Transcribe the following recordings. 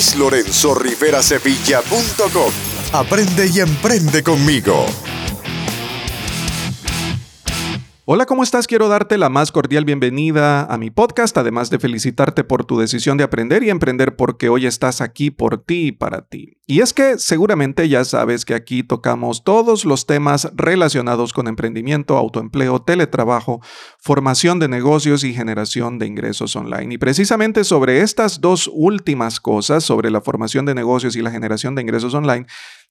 luislorenzorriverasevilla.com. Aprende y emprende conmigo. Hola, ¿cómo estás? Quiero darte la más cordial bienvenida a mi podcast, además de felicitarte por tu decisión de aprender y emprender porque hoy estás aquí por ti y para ti. Y es que seguramente ya sabes que aquí tocamos todos los temas relacionados con emprendimiento, autoempleo, teletrabajo, formación de negocios y generación de ingresos online. Y precisamente sobre estas dos últimas cosas, sobre la formación de negocios y la generación de ingresos online,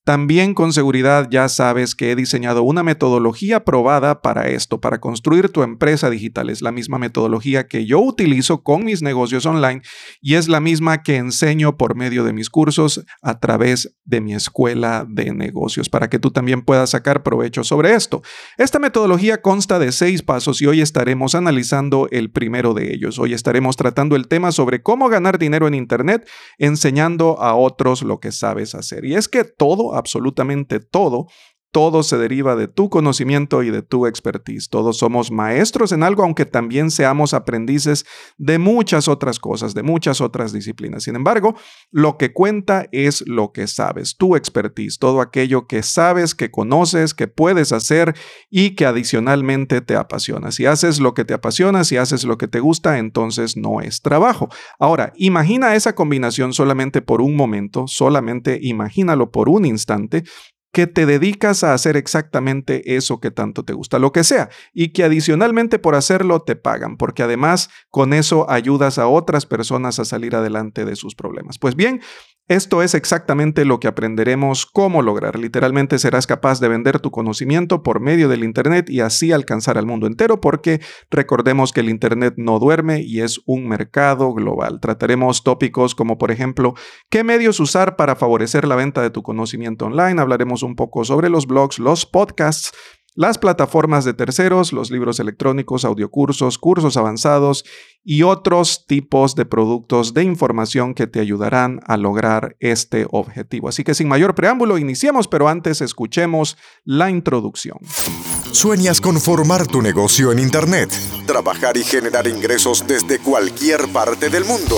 también con seguridad ya sabes que he diseñado una metodología probada para esto, para construir tu empresa digital. Es la misma metodología que yo utilizo con mis negocios online y es la misma que enseño por medio de mis cursos a través de mi escuela de negocios, para que tú también puedas sacar provecho sobre esto. Esta metodología consta de seis pasos y hoy estaremos analizando el primero de ellos. Hoy estaremos tratando el tema sobre cómo ganar dinero en Internet, enseñando a otros lo que sabes hacer. Y es que todo absolutamente todo todo se deriva de tu conocimiento y de tu expertise. Todos somos maestros en algo, aunque también seamos aprendices de muchas otras cosas, de muchas otras disciplinas. Sin embargo, lo que cuenta es lo que sabes, tu expertise, todo aquello que sabes, que conoces, que puedes hacer y que adicionalmente te apasiona. Si haces lo que te apasiona, si haces lo que te gusta, entonces no es trabajo. Ahora, imagina esa combinación solamente por un momento, solamente imagínalo por un instante que te dedicas a hacer exactamente eso que tanto te gusta, lo que sea, y que adicionalmente por hacerlo te pagan, porque además con eso ayudas a otras personas a salir adelante de sus problemas. Pues bien, esto es exactamente lo que aprenderemos cómo lograr. Literalmente serás capaz de vender tu conocimiento por medio del Internet y así alcanzar al mundo entero porque recordemos que el Internet no duerme y es un mercado global. Trataremos tópicos como por ejemplo qué medios usar para favorecer la venta de tu conocimiento online. Hablaremos un poco sobre los blogs, los podcasts, las plataformas de terceros, los libros electrónicos, audiocursos, cursos avanzados y otros tipos de productos de información que te ayudarán a lograr este objetivo. Así que sin mayor preámbulo, iniciemos, pero antes escuchemos la introducción. ¿Sueñas con formar tu negocio en Internet? Trabajar y generar ingresos desde cualquier parte del mundo.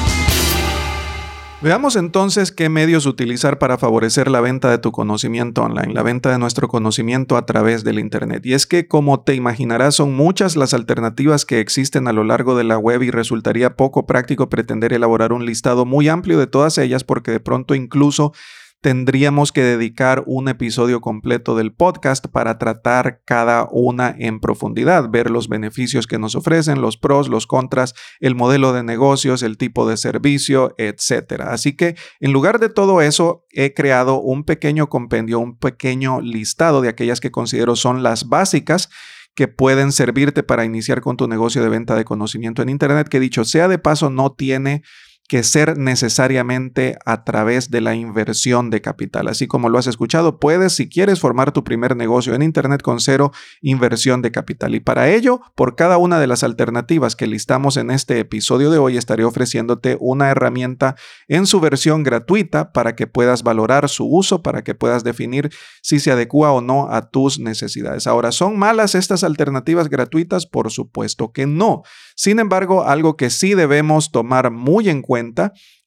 Veamos entonces qué medios utilizar para favorecer la venta de tu conocimiento online, la venta de nuestro conocimiento a través del Internet. Y es que, como te imaginarás, son muchas las alternativas que existen a lo largo de la web y resultaría poco práctico pretender elaborar un listado muy amplio de todas ellas porque de pronto incluso tendríamos que dedicar un episodio completo del podcast para tratar cada una en profundidad, ver los beneficios que nos ofrecen, los pros, los contras, el modelo de negocios, el tipo de servicio, etc. Así que en lugar de todo eso, he creado un pequeño compendio, un pequeño listado de aquellas que considero son las básicas que pueden servirte para iniciar con tu negocio de venta de conocimiento en Internet, que dicho sea de paso, no tiene que ser necesariamente a través de la inversión de capital. Así como lo has escuchado, puedes, si quieres, formar tu primer negocio en Internet con cero inversión de capital. Y para ello, por cada una de las alternativas que listamos en este episodio de hoy, estaré ofreciéndote una herramienta en su versión gratuita para que puedas valorar su uso, para que puedas definir si se adecua o no a tus necesidades. Ahora, ¿son malas estas alternativas gratuitas? Por supuesto que no. Sin embargo, algo que sí debemos tomar muy en cuenta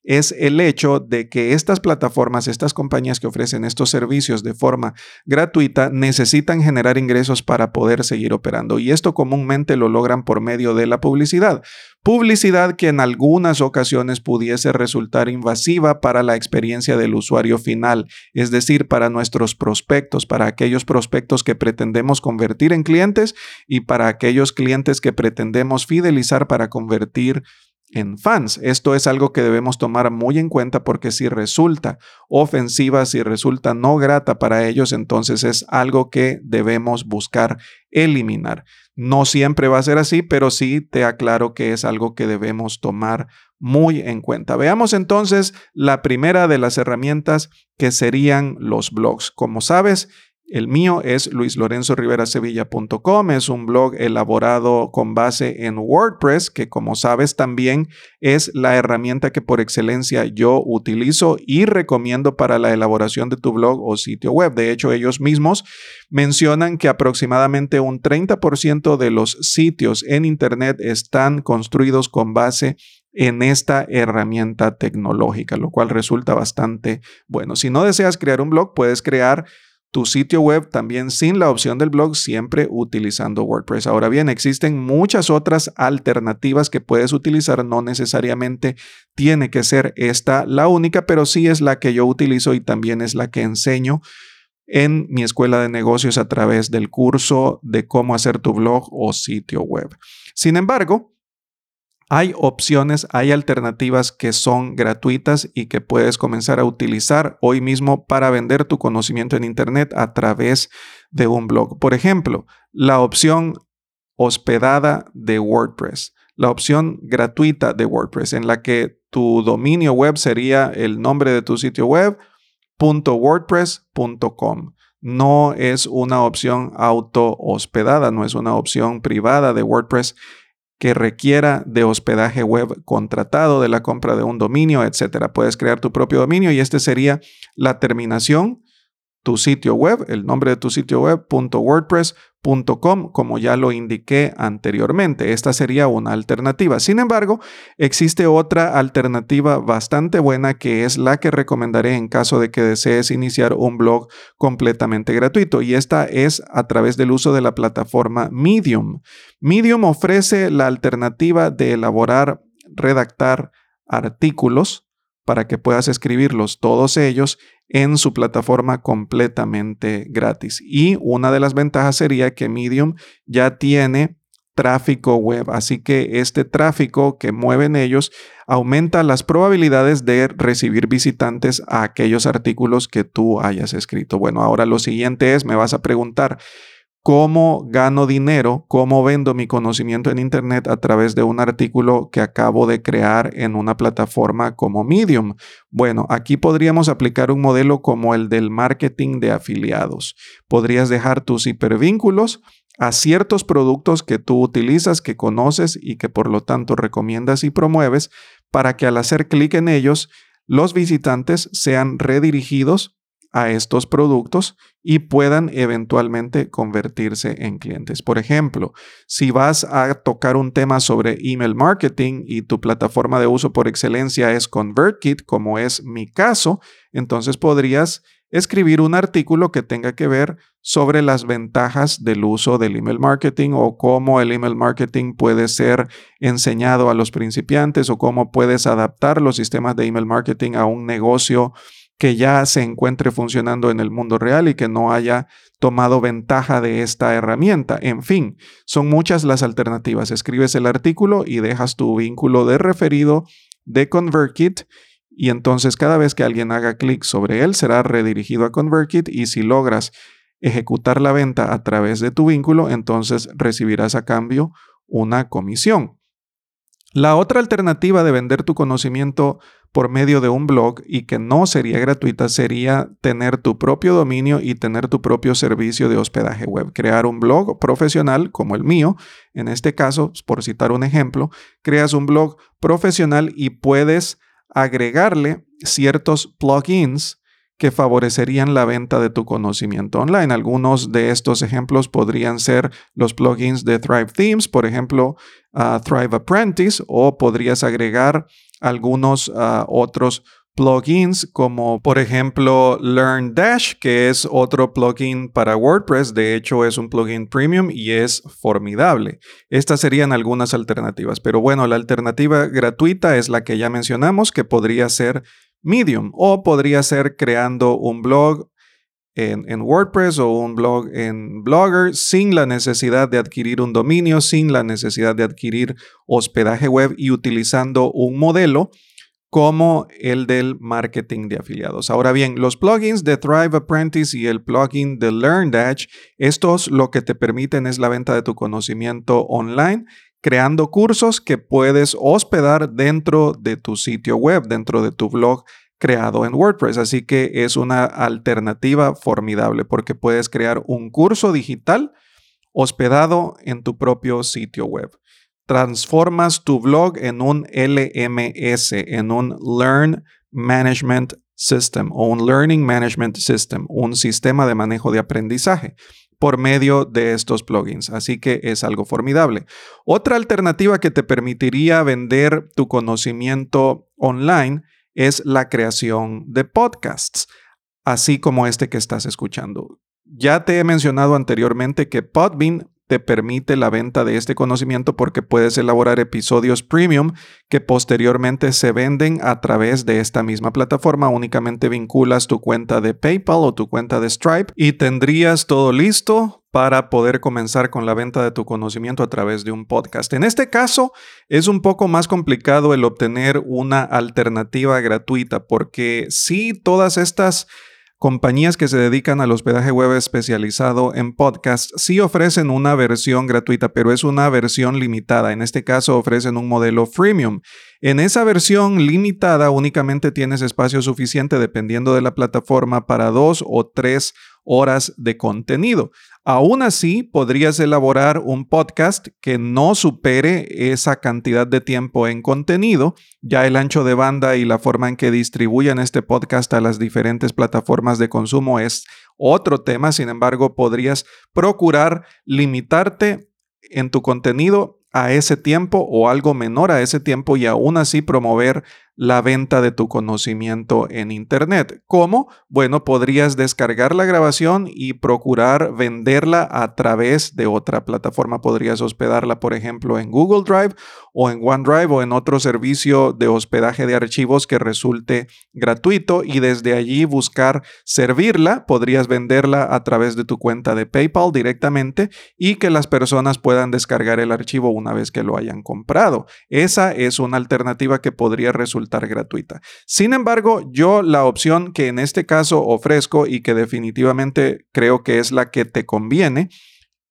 es el hecho de que estas plataformas, estas compañías que ofrecen estos servicios de forma gratuita, necesitan generar ingresos para poder seguir operando. Y esto comúnmente lo logran por medio de la publicidad. Publicidad que en algunas ocasiones pudiese resultar invasiva para la experiencia del usuario final, es decir, para nuestros prospectos, para aquellos prospectos que pretendemos convertir en clientes y para aquellos clientes que pretendemos fidelizar para convertir en fans. Esto es algo que debemos tomar muy en cuenta porque si resulta ofensiva, si resulta no grata para ellos, entonces es algo que debemos buscar eliminar. No siempre va a ser así, pero sí te aclaro que es algo que debemos tomar muy en cuenta. Veamos entonces la primera de las herramientas que serían los blogs. Como sabes, El mío es luislorenzoriverasevilla.com, es un blog elaborado con base en WordPress, que como sabes también es la herramienta que por excelencia yo utilizo y recomiendo para la elaboración de tu blog o sitio web. De hecho, ellos mismos mencionan que aproximadamente un 30% de los sitios en Internet están construidos con base en esta herramienta tecnológica, lo cual resulta bastante bueno. Si no deseas crear un blog, puedes crear tu sitio web también sin la opción del blog, siempre utilizando WordPress. Ahora bien, existen muchas otras alternativas que puedes utilizar, no necesariamente tiene que ser esta la única, pero sí es la que yo utilizo y también es la que enseño en mi escuela de negocios a través del curso de cómo hacer tu blog o sitio web. Sin embargo, hay opciones, hay alternativas que son gratuitas y que puedes comenzar a utilizar hoy mismo para vender tu conocimiento en Internet a través de un blog. Por ejemplo, la opción hospedada de WordPress, la opción gratuita de WordPress en la que tu dominio web sería el nombre de tu sitio web .wordpress.com. No es una opción auto hospedada, no es una opción privada de WordPress que requiera de hospedaje web contratado, de la compra de un dominio, etc. Puedes crear tu propio dominio y este sería la terminación, tu sitio web, el nombre de tu sitio web, .wordpress.com, como ya lo indiqué anteriormente. Esta sería una alternativa. Sin embargo, existe otra alternativa bastante buena que es la que recomendaré en caso de que desees iniciar un blog completamente gratuito y esta es a través del uso de la plataforma Medium. Medium ofrece la alternativa de elaborar, redactar artículos para que puedas escribirlos todos ellos en su plataforma completamente gratis. Y una de las ventajas sería que Medium ya tiene tráfico web, así que este tráfico que mueven ellos aumenta las probabilidades de recibir visitantes a aquellos artículos que tú hayas escrito. Bueno, ahora lo siguiente es, me vas a preguntar, cómo gano dinero, cómo vendo mi conocimiento en Internet a través de un artículo que acabo de crear en una plataforma como Medium. Bueno, aquí podríamos aplicar un modelo como el del marketing de afiliados. Podrías dejar tus hipervínculos a ciertos productos que tú utilizas, que conoces y que por lo tanto recomiendas y promueves para que al hacer clic en ellos, los visitantes sean redirigidos a estos productos y puedan eventualmente convertirse en clientes. Por ejemplo, si vas a tocar un tema sobre email marketing y tu plataforma de uso por excelencia es ConvertKit, como es mi caso, entonces podrías escribir un artículo que tenga que ver sobre las ventajas del uso del email marketing o cómo el email marketing puede ser enseñado a los principiantes o cómo puedes adaptar los sistemas de email marketing a un negocio que ya se encuentre funcionando en el mundo real y que no haya tomado ventaja de esta herramienta. En fin, son muchas las alternativas. Escribes el artículo y dejas tu vínculo de referido de ConvertKit y entonces cada vez que alguien haga clic sobre él será redirigido a ConvertKit y si logras ejecutar la venta a través de tu vínculo, entonces recibirás a cambio una comisión. La otra alternativa de vender tu conocimiento por medio de un blog y que no sería gratuita sería tener tu propio dominio y tener tu propio servicio de hospedaje web. Crear un blog profesional como el mío, en este caso, por citar un ejemplo, creas un blog profesional y puedes agregarle ciertos plugins que favorecerían la venta de tu conocimiento online. Algunos de estos ejemplos podrían ser los plugins de Thrive Themes, por ejemplo, Thrive Apprentice, o podrías agregar algunos ah, otros plugins como por ejemplo Learn Dash, que es otro plugin para WordPress. De hecho, es un plugin premium y es formidable. Estas serían algunas alternativas. Pero bueno, la alternativa gratuita es la que ya mencionamos, que podría ser Medium o podría ser creando un blog en, WordPress o un blog en Blogger sin la necesidad de adquirir un dominio, sin la necesidad de adquirir hospedaje web y utilizando un modelo como el del marketing de afiliados. Ahora bien, los plugins de Thrive Apprentice y el plugin de LearnDash, estos lo que te permiten es la venta de tu conocimiento online, creando cursos que puedes hospedar dentro de tu sitio web, dentro de tu blog creado en WordPress. Así que es una alternativa formidable porque puedes crear un curso digital hospedado en tu propio sitio web. Transformas tu blog en un LMS, en un Learn Management System o un Learning Management System, un sistema de manejo de aprendizaje por medio de estos plugins. Así que es algo formidable. Otra alternativa que te permitiría vender tu conocimiento online es la creación de podcasts, así como este que estás escuchando. Ya te he mencionado anteriormente que Podbean te permite la venta de este conocimiento porque puedes elaborar episodios premium que posteriormente se venden a través de esta misma plataforma. Únicamente vinculas tu cuenta de PayPal o tu cuenta de Stripe y tendrías todo listo para poder comenzar con la venta de tu conocimiento a través de un podcast. En este caso es un poco más complicado el obtener una alternativa gratuita porque si todas estas Compañías que se dedican al hospedaje web especializado en podcast sí ofrecen una versión gratuita, pero es una versión limitada. En este caso ofrecen un modelo freemium. En esa versión limitada únicamente tienes espacio suficiente dependiendo de la plataforma para dos o tres horas de contenido. Aún así, podrías elaborar un podcast que no supere esa cantidad de tiempo en contenido. Ya el ancho de banda y la forma en que distribuyen este podcast a las diferentes plataformas de consumo es otro tema. Sin embargo, podrías procurar limitarte en tu contenido a ese tiempo o algo menor a ese tiempo y aún así promover la venta de tu conocimiento en Internet. ¿Cómo? Bueno, podrías descargar la grabación y procurar venderla a través de otra plataforma. Podrías hospedarla, por ejemplo, en Google Drive o en OneDrive o en otro servicio de hospedaje de archivos que resulte gratuito y desde allí buscar servirla. Podrías venderla a través de tu cuenta de PayPal directamente y que las personas puedan descargar el archivo una vez que lo hayan comprado. Esa es una alternativa que podría resultar gratuita. Sin embargo, yo la opción que en este caso ofrezco y que definitivamente creo que es la que te conviene,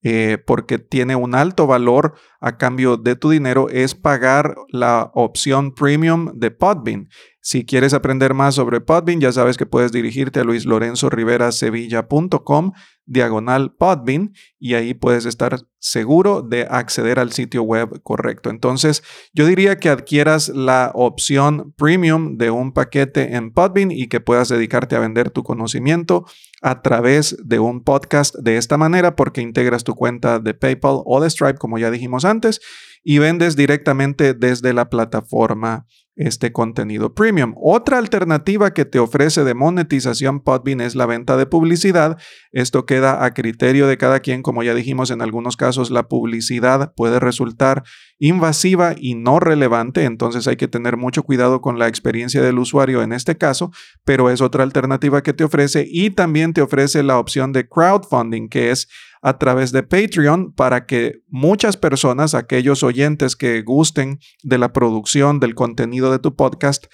eh, porque tiene un alto valor a cambio de tu dinero, es pagar la opción premium de Podbean. Si quieres aprender más sobre Podbean, ya sabes que puedes dirigirte a luislorenzoriverasevilla.com diagonal Podbean y ahí puedes estar seguro de acceder al sitio web correcto. Entonces, yo diría que adquieras la opción premium de un paquete en Podbean y que puedas dedicarte a vender tu conocimiento a través de un podcast de esta manera porque integras tu cuenta de PayPal o de Stripe, como ya dijimos antes, y vendes directamente desde la plataforma este contenido premium. Otra alternativa que te ofrece de monetización Podbean es la venta de publicidad. Esto queda a criterio de cada quien. Como ya dijimos, en algunos casos la publicidad puede resultar invasiva y no relevante, entonces hay que tener mucho cuidado con la experiencia del usuario en este caso, pero es otra alternativa que te ofrece y también te ofrece la opción de crowdfunding, que es a través de Patreon para que muchas personas, aquellos oyentes que gusten de la producción del contenido de tu podcast,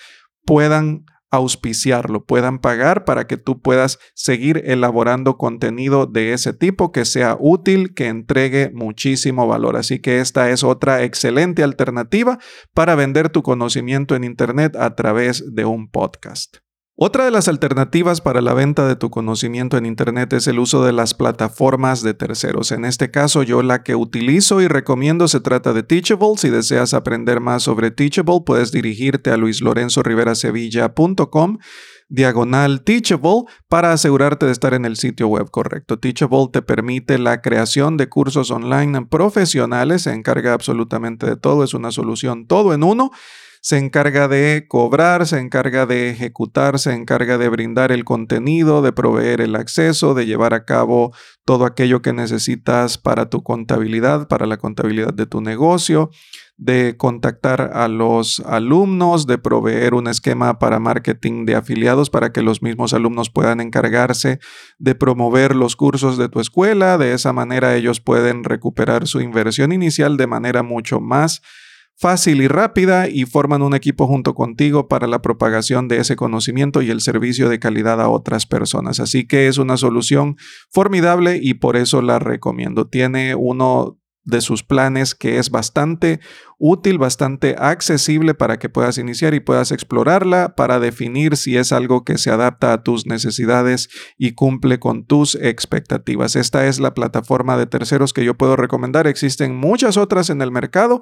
puedan auspiciarlo, puedan pagar para que tú puedas seguir elaborando contenido de ese tipo que sea útil, que entregue muchísimo valor. Así que esta es otra excelente alternativa para vender tu conocimiento en Internet a través de un podcast. Otra de las alternativas para la venta de tu conocimiento en Internet es el uso de las plataformas de terceros. En este caso, yo la que utilizo y recomiendo se trata de Teachable. Si deseas aprender más sobre Teachable, puedes dirigirte a luislorenzoriverasevilla.com diagonal Teachable para asegurarte de estar en el sitio web correcto. Teachable te permite la creación de cursos online profesionales, se encarga absolutamente de todo, es una solución todo en uno se encarga de cobrar, se encarga de ejecutar, se encarga de brindar el contenido, de proveer el acceso, de llevar a cabo todo aquello que necesitas para tu contabilidad, para la contabilidad de tu negocio, de contactar a los alumnos, de proveer un esquema para marketing de afiliados para que los mismos alumnos puedan encargarse de promover los cursos de tu escuela. De esa manera ellos pueden recuperar su inversión inicial de manera mucho más fácil y rápida y forman un equipo junto contigo para la propagación de ese conocimiento y el servicio de calidad a otras personas. Así que es una solución formidable y por eso la recomiendo. Tiene uno de sus planes que es bastante útil, bastante accesible para que puedas iniciar y puedas explorarla para definir si es algo que se adapta a tus necesidades y cumple con tus expectativas. Esta es la plataforma de terceros que yo puedo recomendar. Existen muchas otras en el mercado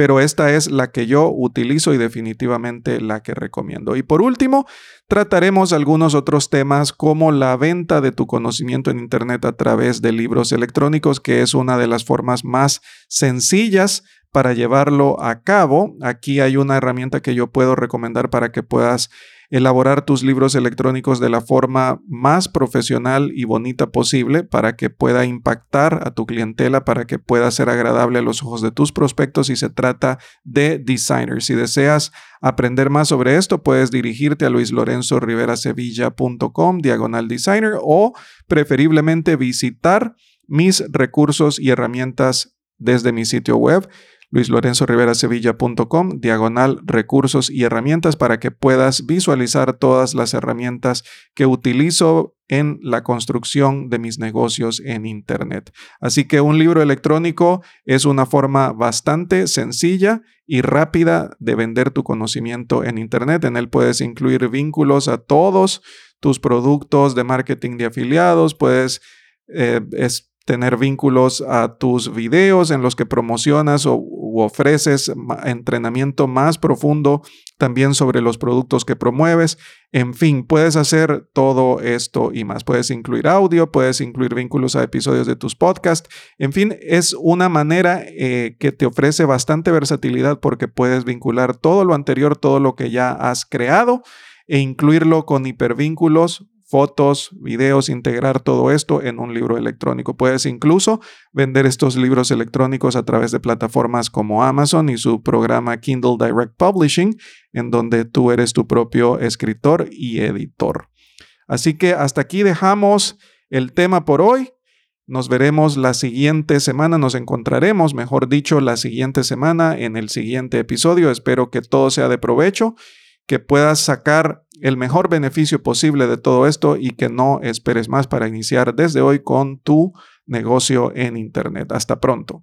pero esta es la que yo utilizo y definitivamente la que recomiendo. Y por último, trataremos algunos otros temas como la venta de tu conocimiento en Internet a través de libros electrónicos, que es una de las formas más sencillas para llevarlo a cabo. Aquí hay una herramienta que yo puedo recomendar para que puedas elaborar tus libros electrónicos de la forma más profesional y bonita posible para que pueda impactar a tu clientela, para que pueda ser agradable a los ojos de tus prospectos y se trata de designers. Si deseas aprender más sobre esto, puedes dirigirte a luislorenzoriverasevilla.com diagonal designer o preferiblemente visitar mis recursos y herramientas desde mi sitio web luislorenzoriverasevilla.com, diagonal recursos y herramientas para que puedas visualizar todas las herramientas que utilizo en la construcción de mis negocios en Internet. Así que un libro electrónico es una forma bastante sencilla y rápida de vender tu conocimiento en Internet. En él puedes incluir vínculos a todos tus productos de marketing de afiliados, puedes eh, tener vínculos a tus videos en los que promocionas o ofreces entrenamiento más profundo también sobre los productos que promueves. En fin, puedes hacer todo esto y más. Puedes incluir audio, puedes incluir vínculos a episodios de tus podcasts. En fin, es una manera eh, que te ofrece bastante versatilidad porque puedes vincular todo lo anterior, todo lo que ya has creado e incluirlo con hipervínculos fotos, videos, integrar todo esto en un libro electrónico. Puedes incluso vender estos libros electrónicos a través de plataformas como Amazon y su programa Kindle Direct Publishing, en donde tú eres tu propio escritor y editor. Así que hasta aquí dejamos el tema por hoy. Nos veremos la siguiente semana, nos encontraremos, mejor dicho, la siguiente semana en el siguiente episodio. Espero que todo sea de provecho, que puedas sacar el mejor beneficio posible de todo esto y que no esperes más para iniciar desde hoy con tu negocio en Internet. Hasta pronto.